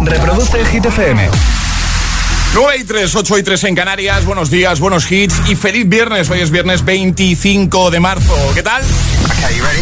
Reproduce Hit FM. 9 y 3, 8 y 3 en Canarias. Buenos días, buenos hits y feliz viernes. Hoy es viernes 25 de marzo. ¿Qué tal?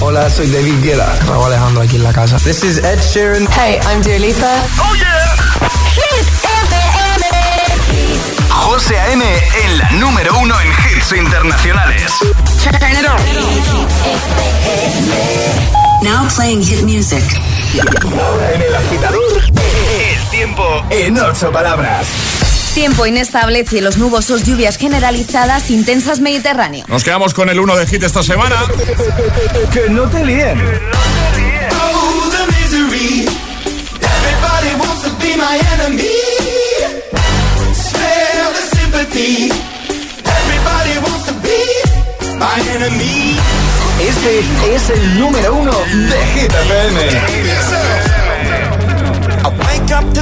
Hola, soy David Guetta. Raúl Alejandro aquí en la casa. This is Ed Sheeran. Hey, I'm Dua Lipa. ¡Oh, yeah! Hit FM. José A.M. en la número uno en hits internacionales. Turn it on. Now playing hit music. En ocho palabras. Tiempo inestable, cielos nubosos, lluvias generalizadas, intensas Mediterráneo. Nos quedamos con el 1 de hit esta semana. Que no te líen. Oh, the misery. Everybody wants to be my enemy. Smell the sympathy. Everybody wants to be my enemy. Este es el número uno de Hit FM.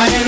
I am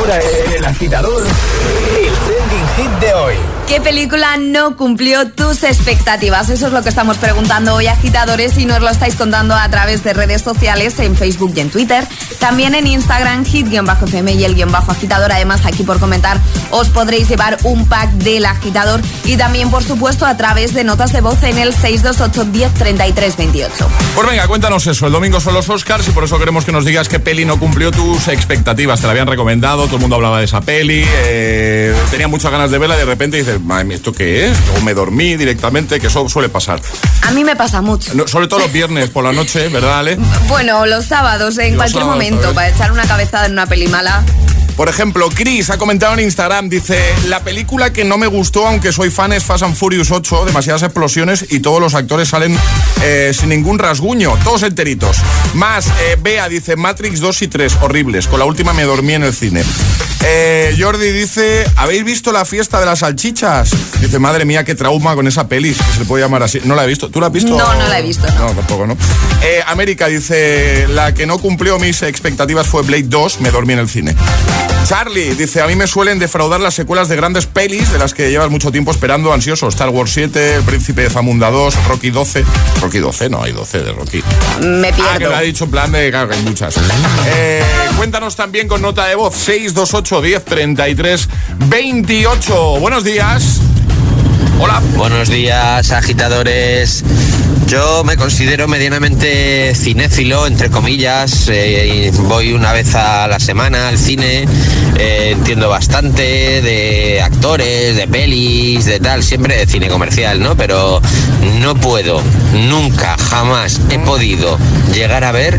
Ahora el agitador, de hoy. ¿Qué película no cumplió tus expectativas? Eso es lo que estamos preguntando hoy, agitadores, y nos lo estáis contando a través de redes sociales, en Facebook y en Twitter. También en Instagram, hit-fm y el guion bajo agitador. Además, aquí por comentar, os podréis llevar un pack del agitador y también, por supuesto, a través de notas de voz en el 628 10 33 28. Pues venga, cuéntanos eso. El domingo son los Oscars y por eso queremos que nos digas qué peli no cumplió tus expectativas. Te la habían recomendado, todo el mundo hablaba de esa peli, eh, tenía muchas ganas de verla de repente dices, mía, ¿esto qué es? O me dormí directamente, que eso suele pasar. A mí me pasa mucho. No, sobre todo los viernes por la noche, ¿verdad, Ale? Bueno, los sábados, en Los cualquier sábados, momento, para echar una cabezada en una peli mala. Por ejemplo, Chris ha comentado en Instagram, dice, la película que no me gustó, aunque soy fan, es Fast and Furious 8, demasiadas explosiones y todos los actores salen eh, sin ningún rasguño, todos enteritos. Más, eh, Bea dice, Matrix 2 y 3, horribles, con la última me dormí en el cine. Eh, Jordi dice, ¿habéis visto la fiesta de las salchichas? Dice, madre mía, qué trauma con esa peli, si se le puede llamar así. No la he visto, ¿tú la has visto? No, no la he visto, no. No, tampoco, ¿no? América dice, la que no cumplió mis expectativas fue Blade 2, me dormí en el cine. Charlie dice, a mí me suelen defraudar las secuelas de grandes pelis de las que llevas mucho tiempo esperando ansioso. Star Wars 7, El Príncipe de Zamunda 2, Rocky 12. Rocky 12, no hay 12 de Rocky. Me Ah, que pierdo. lo ha dicho en plan de que hay muchas. Eh, cuéntanos también con nota de voz 628 10 33 28. Buenos días. Hola. Buenos días, agitadores. Yo me considero medianamente cinéfilo, entre comillas. eh, voy una vez a la semana al cine. eh, entiendo bastante de actores, de pelis, de tal, siempre de cine comercial, ¿no? Pero no puedo, nunca, jamás he podido llegar a ver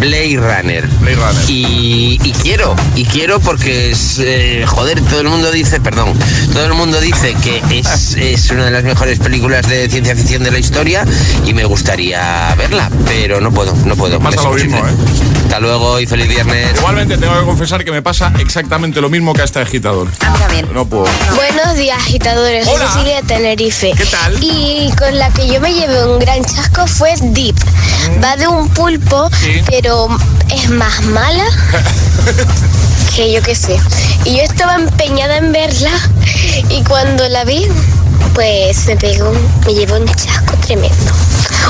Blade Runner. Blade Runner. Y, y quiero, y quiero porque es, eh, joder, todo el mundo dice, perdón, todo el mundo dice que es, es una de las mejores películas de ciencia ficción de la historia y me gustaría verla, pero no puedo, no puedo. Pasa lo mismo, imposible. Hasta luego y feliz viernes. Igualmente tengo que confesar que me pasa exactamente lo mismo que a este agitador. A mí también. No puedo. Buenos días, agitadores. Hola. Soy Cecilia de Tenerife. ¿Qué tal? Y con la que yo me llevé un gran chasco fue Deep. Va de un pulpo, Sí. pero es más mala que yo qué sé. Y yo estaba empeñada en verla y cuando la vi, pues me pegó, me llevó un chasco tremendo.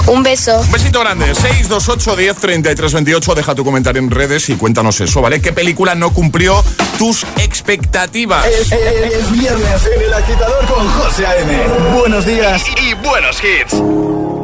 Un beso. Un besito grande. 628 10 33 28. Deja tu comentario en redes y cuéntanos eso, ¿vale? ¿Qué película no cumplió tus expectativas? Es, es viernes en el agitador con José A.M. Buenos días y, y buenos hits.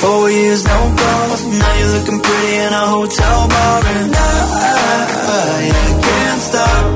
Four years, no calls. Now you're looking pretty in a hotel bar, and I, I can't stop.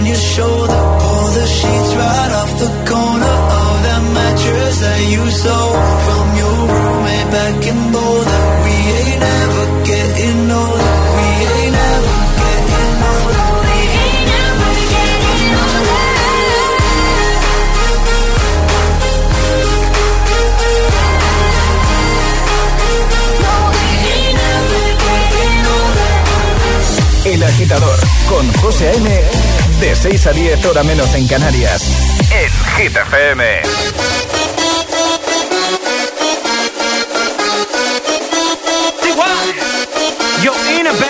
On your shoulder. Pull the sheets right off the corner of that mattress that you stole from your roommate back in Boulder. We ain't ever getting older. We ain't ever getting older. We ain't ever getting older. El agitador con José A.M. De 6 a 10, hora menos en Canarias. En Hit FM. Yo, in it,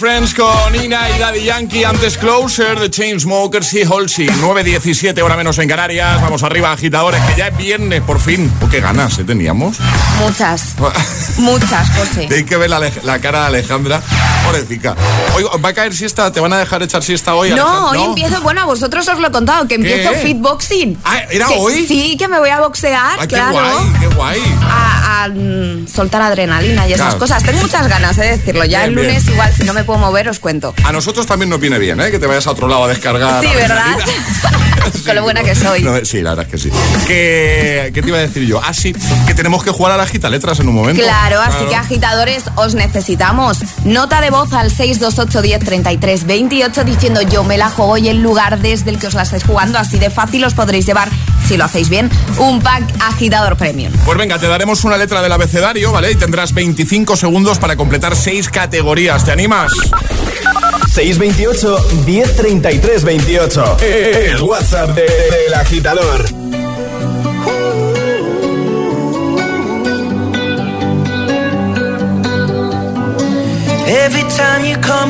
Friends con Ina y Daddy Yankee. Antes Closer de Chainsmokers y Halsey. 9.17, hora menos en Canarias. Vamos arriba, agitadores, que ya es viernes, por fin. Oh, qué ganas ¿eh? teníamos. Muchas. Muchas, José. Hay que ver la, la cara de Alejandra. Pobrecita. Hoy va a caer siesta, te van a dejar echar siesta hoy. No, Alejandra? hoy empiezo, bueno, a vosotros os lo he contado, que empiezo fitboxing. Ah, ¿era Que- hoy? Sí, que me voy a boxear, Ay, qué claro. guay, qué guay. A, a, mm, soltar adrenalina y esas Claro. cosas. Tengo muchas ganas de decirlo. Ya Bien, el lunes, bien. igual, si no me puedo mover, os cuento. A nosotros también nos viene bien, ¿eh? Que te vayas a otro lado a descargar. Sí, ¿verdad? Con lo buena que soy. No, sí, la verdad es que sí. ¿Qué, qué te iba a decir yo? Ah, sí, que tenemos que jugar a la gita letras en un momento. Claro, así que agitadores, os necesitamos. Nota de voz al 628 10 33 28 diciendo yo me la juego y el lugar desde el que os la estáis jugando. Así de fácil os podréis llevar, si lo hacéis bien, un pack agitador premium. Pues venga, te daremos una letra del abecedario, ¿vale? Y tendrás 25 segundos para completar seis categorías. ¿Te animas? 628 1033 28. El WhatsApp de- del agitador. Every time you come